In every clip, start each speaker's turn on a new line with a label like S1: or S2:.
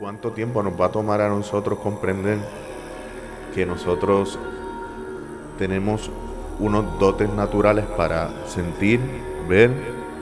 S1: ¿Cuánto tiempo nos va a tomar a nosotros comprender que nosotros tenemos unos dotes naturales para sentir, ver,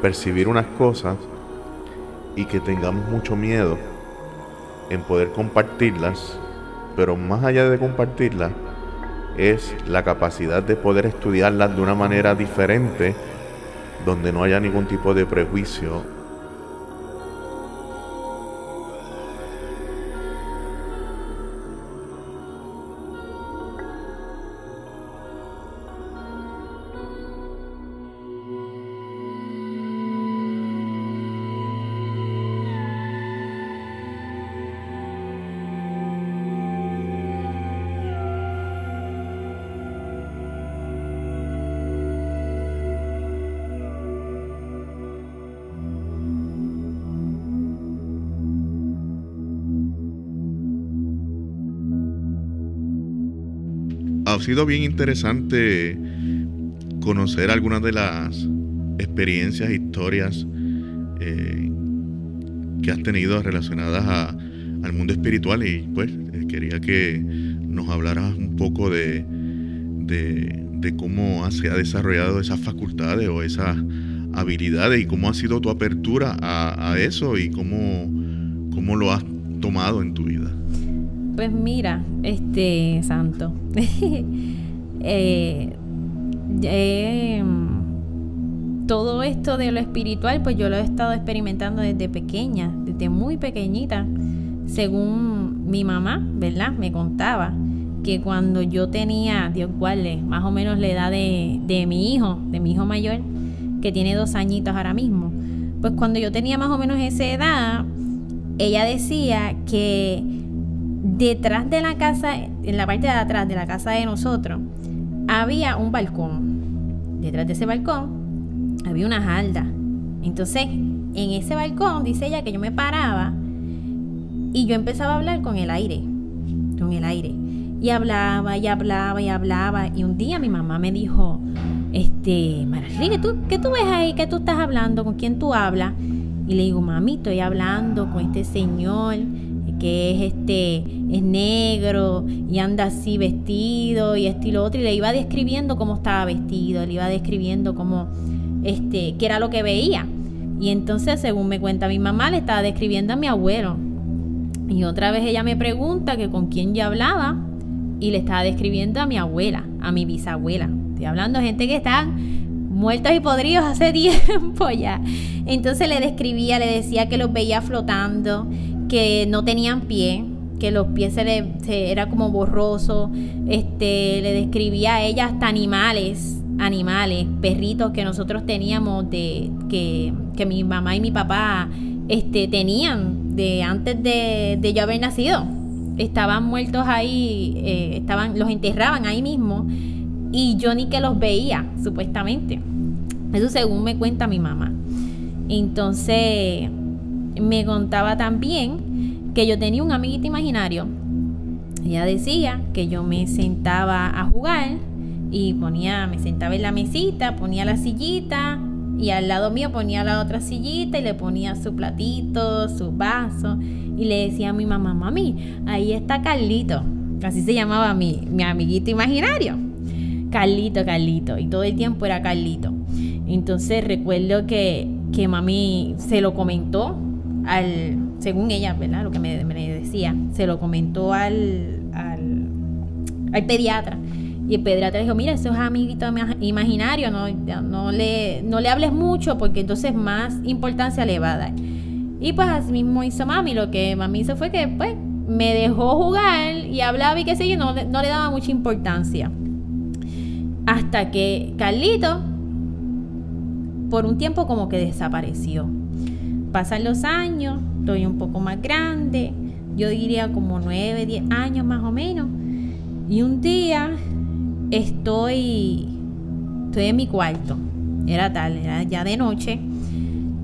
S1: percibir unas cosas y que tengamos mucho miedo en poder compartirlas, pero más allá de compartirlas, es la capacidad de poder estudiarlas de una manera diferente, donde no haya ningún tipo de prejuicio ha sido bien interesante conocer algunas de las experiencias, historias eh, que has tenido relacionadas al mundo espiritual y pues eh, quería que nos hablaras un poco de, cómo se ha desarrollado esas facultades o esas habilidades y cómo ha sido tu apertura a, eso y cómo, cómo lo has tomado en tu vida.
S2: Pues mira, este santo, eh, em, todo esto de lo espiritual, pues yo lo he estado experimentando desde pequeña, desde muy pequeñita, según mi mamá, ¿verdad? Me contaba que cuando yo tenía, Dios guarde, más o menos la edad de, de mi hijo, de mi hijo mayor, que tiene dos añitos ahora mismo, pues cuando yo tenía más o menos esa edad, ella decía que detrás de la casa, en la parte de atrás de la casa de nosotros, había un balcón. Detrás de ese balcón había una jalda. Entonces, en ese balcón, dice ella que yo me paraba y yo empezaba a hablar con el aire. Con el aire. Y hablaba y hablaba y hablaba. Y un día mi mamá me dijo, este, Marlene, ¿tú, ¿qué tú ves ahí? ¿Qué tú estás hablando? ¿Con quién tú hablas? Y le digo, mami, estoy hablando con este señor que es este es negro y anda así vestido y esto y lo otro y le iba describiendo cómo estaba vestido, le iba describiendo cómo este qué era lo que veía. Y entonces, según me cuenta mi mamá, le estaba describiendo a mi abuelo. Y otra vez ella me pregunta que con quién yo hablaba y le estaba describiendo a mi abuela, a mi bisabuela. Estoy hablando de gente que está muertos y podridos hace tiempo ya. Entonces le describía, le decía que los veía flotando, que no tenían pie, que los pies se le era como borroso, este le describía a ella hasta animales, animales, perritos que nosotros teníamos de que, que mi mamá y mi papá este tenían de antes de, de yo haber nacido. Estaban muertos ahí, eh, estaban, los enterraban ahí mismo y yo ni que los veía, supuestamente. Eso según me cuenta mi mamá. Entonces, me contaba también que yo tenía un amiguito imaginario. Ella decía que yo me sentaba a jugar y ponía, me sentaba en la mesita, ponía la sillita y al lado mío ponía la otra sillita y le ponía su platito, su vaso y le decía a mi mamá, mami, ahí está Carlito. Así se llamaba mi, mi amiguito imaginario. Carlito, Carlito. Y todo el tiempo era Carlito. Entonces recuerdo que, que mami se lo comentó al, según ella, ¿verdad? Lo que me, decía, se lo comentó al, al, pediatra. Y el pediatra dijo, mira, eso es amiguito imaginario, no, no, le, no le hables mucho porque entonces más importancia le va a dar. Y pues así mismo hizo mami, lo que mami hizo fue que pues me dejó jugar y hablaba y qué sé yo, no, no le daba mucha importancia. Hasta que Carlito, por un tiempo como que desapareció pasan los años, estoy un poco más grande, yo diría como 9, 10 años más o menos. Y un día estoy, estoy en mi cuarto, era tarde, era ya de noche.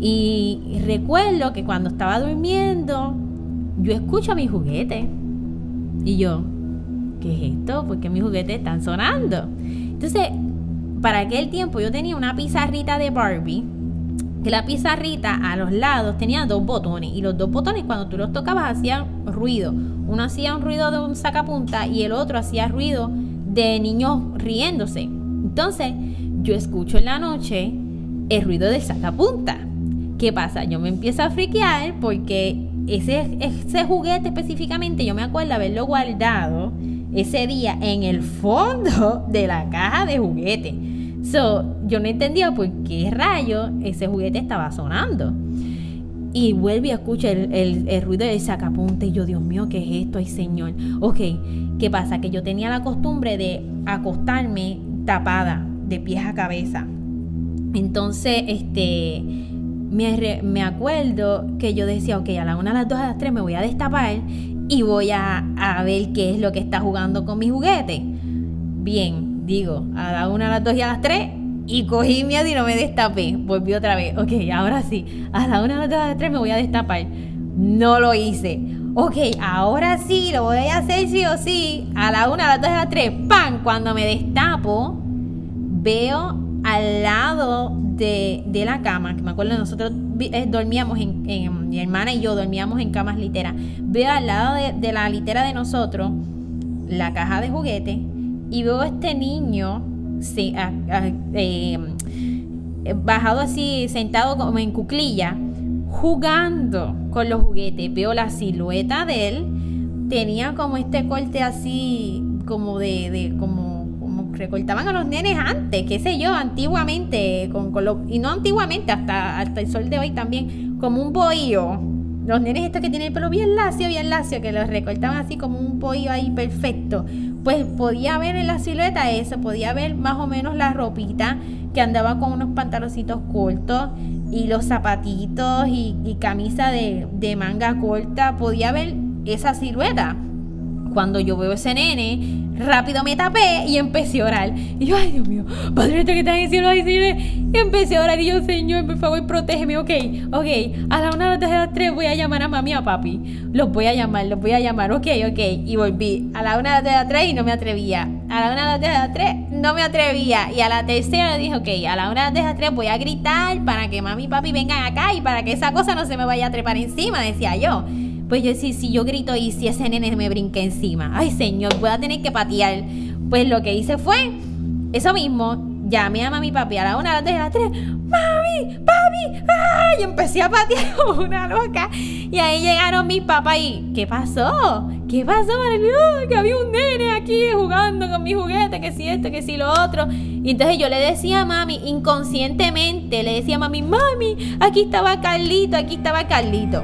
S2: Y recuerdo que cuando estaba durmiendo, yo escucho mi juguete. Y yo, ¿qué es esto? ¿Por qué mis juguetes están sonando? Entonces, para aquel tiempo yo tenía una pizarrita de Barbie que la pizarrita a los lados tenía dos botones y los dos botones cuando tú los tocabas hacían ruido. Uno hacía un ruido de un sacapunta y el otro hacía ruido de niños riéndose. Entonces yo escucho en la noche el ruido del sacapunta. ¿Qué pasa? Yo me empiezo a friquear porque ese, ese juguete específicamente yo me acuerdo haberlo guardado ese día en el fondo de la caja de juguete. So, yo no entendía por qué rayo ese juguete estaba sonando. Y vuelve a escuchar el, ruido del sacapunte. Y yo, Dios mío, ¿qué es esto? Ay, Señor. Ok, ¿qué pasa? Que yo tenía la costumbre de acostarme tapada, de pies a cabeza. Entonces, este, me, me acuerdo que yo decía, ok, a la una, a las dos, a las tres me voy a destapar y voy a, a ver qué es lo que está jugando con mi juguete. Bien, digo, a la una, a las dos y a las tres y cogí miedo y no me destapé. Volví otra vez. Ok, ahora sí. A la una, a las dos, a las tres me voy a destapar. No lo hice. Ok, ahora sí, lo voy a hacer sí o sí. A la una, a las dos, a las tres. ¡Pam! Cuando me destapo, veo al lado de, la cama, que me acuerdo, nosotros eh, dormíamos en, mi hermana y yo dormíamos en camas literas. Veo al lado de, la litera de nosotros la caja de juguete y veo a este niño eh, bajado así, sentado como en cuclilla, jugando con los juguetes. Veo la silueta de él, tenía como este corte así, como de, como recortaban a los nenes antes, qué sé yo, antiguamente, con, y no antiguamente, hasta, hasta el sol de hoy también, como un bohío. Los nenes estos que tienen el pelo bien lacio, bien lacio, que los recortaban así como un bohío ahí perfecto. Pues podía ver en la silueta eso, podía ver más o menos la ropita que andaba con unos pantaloncitos cortos y los zapatitos y, camisa de, de manga corta. Podía ver esa silueta. Cuando yo veo ese nene, rápido me tapé y empecé a orar. Y yo, ay Dios mío, Padre nuestro que estás en Señor. Y empecé a orar y yo, Señor, por favor, protégeme. Ok, ok, a la una, de las tres voy a llamar a mami y a papi. Los voy a llamar, los voy a llamar. Ok, ok. Y volví. A la una, de las tres y no me atrevía. A la una, de las tres no me atrevía. Y a la tercera le dije, ok, a la una, de las tres voy a gritar para que mami y papi vengan acá y para que esa cosa no se me vaya a trepar encima, decía yo. Pues yo decía, si yo grito y si ese nene me brinca encima, ay señor, voy a tener que patear. Pues lo que hice fue eso mismo. Llamé a mami papi a la una, a las dos, a las tres. ¡Mami! ¡Papi! ¡Ay! Y empecé a patear como una loca. Y ahí llegaron mis papás y... ¿Qué pasó? ¿Qué pasó, Marilyn? Que había un nene aquí jugando con mi juguete, que si esto, que si lo otro. Y entonces yo le decía a mami, inconscientemente, le decía a mami, mami, aquí estaba Carlito, aquí estaba Carlito.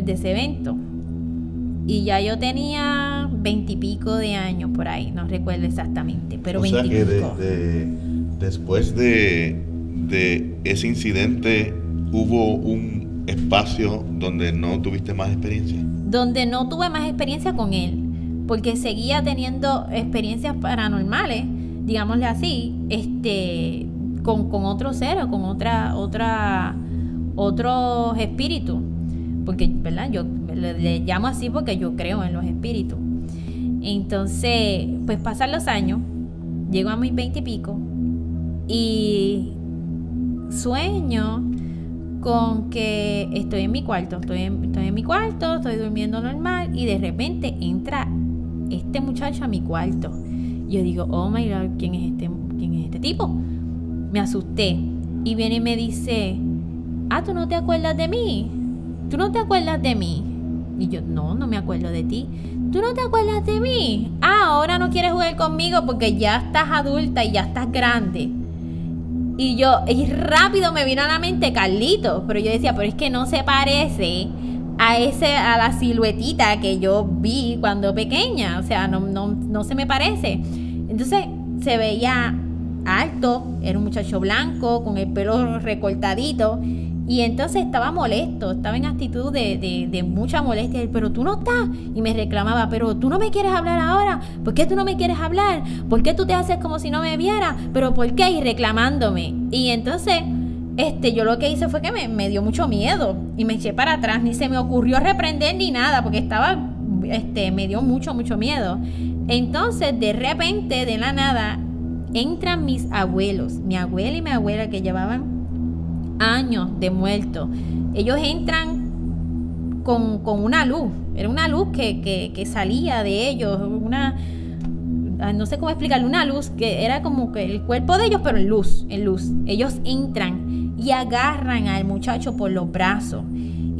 S2: Después de ese evento. Y ya yo tenía veintipico de años por ahí, no recuerdo exactamente, pero veintipico.
S1: después de, de ese incidente, ¿hubo un espacio donde no tuviste más experiencia?
S2: Donde no tuve más experiencia con él, porque seguía teniendo experiencias paranormales, digámosle así, este, con, con otro ser o con otra, otra otros espíritus, porque, ¿verdad? Yo le, llamo así porque yo creo en los espíritus. Entonces, pues pasan los años, llego a mis veinte y pico y sueño con que estoy en mi cuarto, estoy en, estoy en mi cuarto, estoy durmiendo normal y de repente entra este muchacho a mi cuarto. Yo digo, oh my god, ¿quién es este, quién es este tipo? Me asusté y viene y me dice, ah, ¿tú no te acuerdas de mí? ¿Tú no te acuerdas de mí? Y yo, no, no me acuerdo de ti. ¿Tú no te acuerdas de mí? Ah, ahora no quieres jugar conmigo porque ya estás adulta y ya estás grande. Y yo, y rápido me vino a la mente Carlito, pero yo decía, pero es que no se parece a ese, a la siluetita que yo vi cuando pequeña. O sea, no, no, no se me parece. Entonces se veía alto, era un muchacho blanco, con el pelo recortadito. Y entonces estaba molesto, estaba en actitud de, mucha molestia. Pero tú no estás. Y me reclamaba, pero tú no me quieres hablar ahora. ¿Por qué tú no me quieres hablar? ¿Por qué tú te haces como si no me viera? ¿Pero por qué? Y reclamándome. Y entonces este, yo lo que hice fue que me, me, dio mucho miedo y me eché para atrás, ni se me ocurrió reprender ni nada, porque estaba, este, me dio mucho, mucho miedo. Entonces, de repente, de la nada, entran mis abuelos, mi abuela y mi abuela que llevaban años de muerto. Ellos entran con, con una luz, era una luz que, que, que salía de ellos, una no sé cómo explicarle, una luz que era como que el cuerpo de ellos, pero en luz, en luz. Ellos entran y agarran al muchacho por los brazos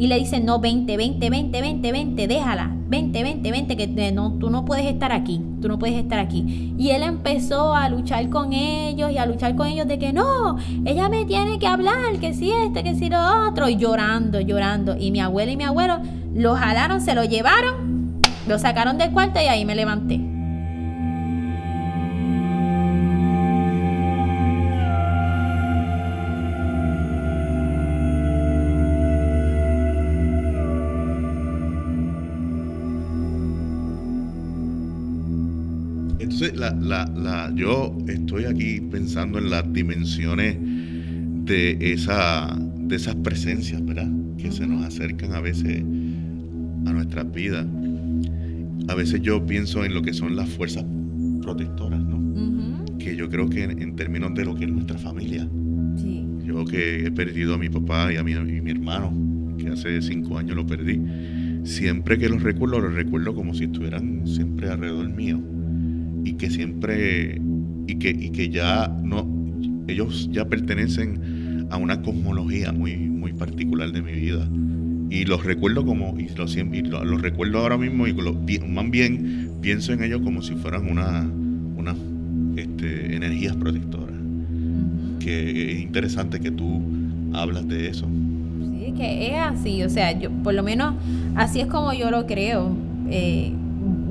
S2: y le dicen, no, vente, vente, vente, vente, vente, déjala, vente, vente, vente, que no, tú no puedes estar aquí, tú no puedes estar aquí. Y él empezó a luchar con ellos y a luchar con ellos de que no, ella me tiene que hablar, que si este, que si lo otro, y llorando, llorando. Y mi abuela y mi abuelo lo jalaron, se lo llevaron, lo sacaron del cuarto y ahí me levanté.
S1: La, la, yo estoy aquí pensando en las dimensiones de, esa, de esas presencias, ¿verdad? Que se nos acercan a veces a nuestras vidas. A veces yo pienso en lo que son las fuerzas protectoras, ¿no? Que yo creo que en, términos de lo que es nuestra familia. Yo que he perdido a mi papá y a mi, mi hermano, que hace cinco años lo perdí. Siempre que los recuerdo, los recuerdo como si estuvieran siempre alrededor mío y que siempre y que, y que ya no ellos ya pertenecen a una cosmología muy muy particular de mi vida. Y los recuerdo como y los, los recuerdo ahora mismo y más bien pienso en ellos como si fueran una unas este, energías protectoras. Que es interesante que tú hablas de eso.
S2: Sí que es así o sea yo por lo menos así es como yo lo creo eh,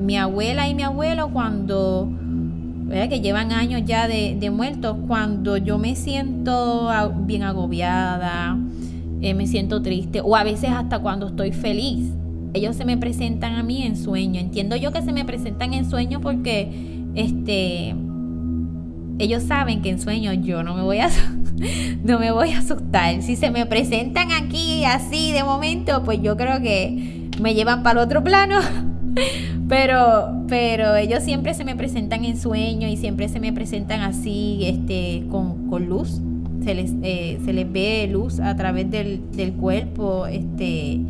S2: mi abuela y mi abuelo cuando, que llevan años ya de, muertos, cuando yo me siento bien agobiada, eh, me siento triste, o a veces hasta cuando estoy feliz, ellos se me presentan a mí en sueño. Entiendo yo que se me presentan en sueño porque este ellos saben que en sueño yo no me voy a no me voy a asustar. Si se me presentan aquí así de momento, pues yo creo que me llevan para el otro plano pero, pero ellos siempre se me presentan en sueño y siempre se me presentan así, este, con, con luz. Se les, eh, se les ve luz a través del, del cuerpo, este,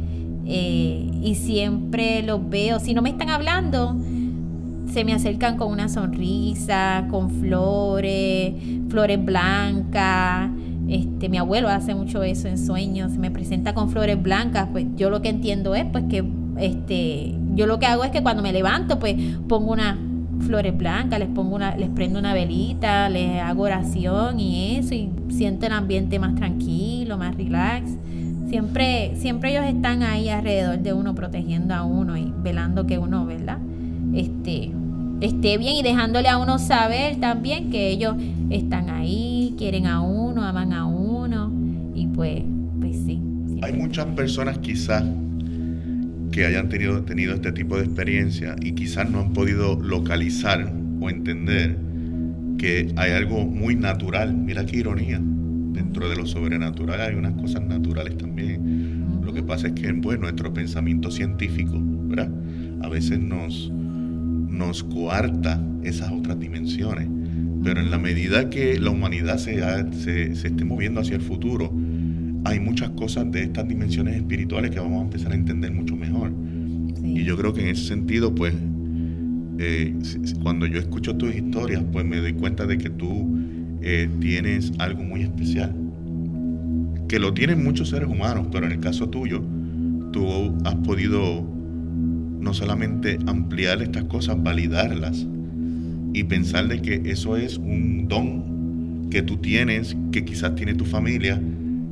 S2: eh, y siempre los veo. Si no me están hablando, se me acercan con una sonrisa, con flores, flores blancas. Este, mi abuelo hace mucho eso en sueños, se me presenta con flores blancas, pues yo lo que entiendo es pues que este, yo lo que hago es que cuando me levanto, pues pongo unas flores blancas, les pongo una, les prendo una velita, les hago oración y eso, y siento el ambiente más tranquilo, más relax. Siempre, siempre ellos están ahí alrededor de uno, protegiendo a uno y velando que uno, ¿verdad? Este, esté bien y dejándole a uno saber también que ellos están ahí, quieren a uno, aman a uno, y pues, pues sí.
S1: Hay muchas personas quizás que hayan tenido, tenido este tipo de experiencia y quizás no han podido localizar o entender que hay algo muy natural. Mira qué ironía. Dentro de lo sobrenatural hay unas cosas naturales también. Lo que pasa es que pues, nuestro pensamiento científico ¿verdad? a veces nos, nos coarta esas otras dimensiones. Pero en la medida que la humanidad se, se, se esté moviendo hacia el futuro, hay muchas cosas de estas dimensiones espirituales que vamos a empezar a entender mucho mejor. Y yo creo que en ese sentido, pues, eh, cuando yo escucho tus historias, pues me doy cuenta de que tú eh, tienes algo muy especial. Que lo tienen muchos seres humanos, pero en el caso tuyo, tú has podido no solamente ampliar estas cosas, validarlas y pensar de que eso es un don que tú tienes, que quizás tiene tu familia,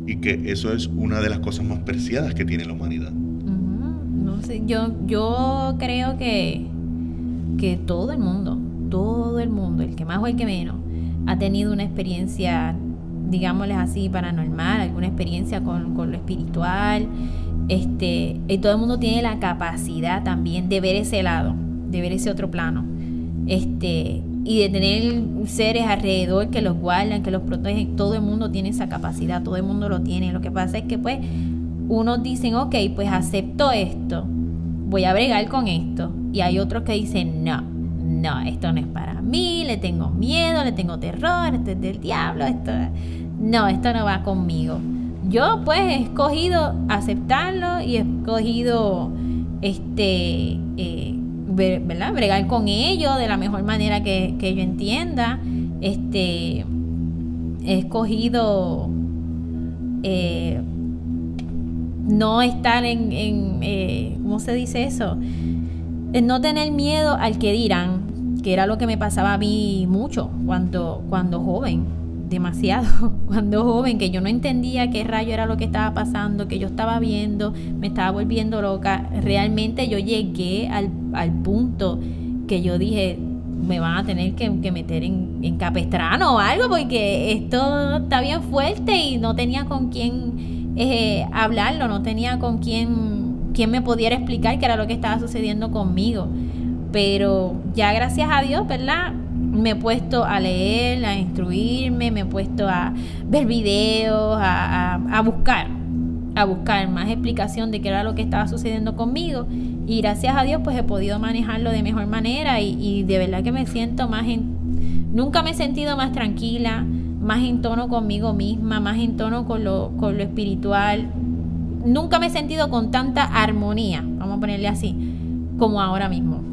S1: y que eso es una de las cosas más preciadas que tiene la humanidad.
S2: No sé, yo, yo creo que, que todo el mundo, todo el mundo, el que más o el que menos, ha tenido una experiencia, digámosles así, paranormal, alguna experiencia con, con lo espiritual. Este, y todo el mundo tiene la capacidad también de ver ese lado, de ver ese otro plano. Este, y de tener seres alrededor que los guardan, que los protegen. Todo el mundo tiene esa capacidad, todo el mundo lo tiene. Lo que pasa es que pues unos dicen, ok, pues acepto esto, voy a bregar con esto. Y hay otros que dicen, no, no, esto no es para mí, le tengo miedo, le tengo terror, esto es del diablo, esto, no, esto no va conmigo. Yo pues he escogido aceptarlo y he escogido este eh, ¿verdad? bregar con ellos de la mejor manera que, yo entienda. Este he escogido eh, no estar en, en eh, ¿cómo se dice eso? No tener miedo al que dirán, que era lo que me pasaba a mí mucho cuando, cuando joven demasiado cuando joven, que yo no entendía qué rayo era lo que estaba pasando, que yo estaba viendo, me estaba volviendo loca. Realmente yo llegué al, punto que yo dije, me van a tener que, meter en, en, capestrano o algo, porque esto está bien fuerte y no tenía con quién eh, hablarlo, no tenía con quién, quién me pudiera explicar qué era lo que estaba sucediendo conmigo. Pero ya gracias a Dios, ¿verdad? Me he puesto a leer, a instruirme, me he puesto a ver videos, a, buscar, a buscar más explicación de qué era lo que estaba sucediendo conmigo. Y gracias a Dios pues he podido manejarlo de mejor manera y, de verdad que me siento más en... Nunca me he sentido más tranquila, más en tono conmigo misma, más en tono con lo, con lo espiritual. Nunca me he sentido con tanta armonía, vamos a ponerle así, como ahora mismo.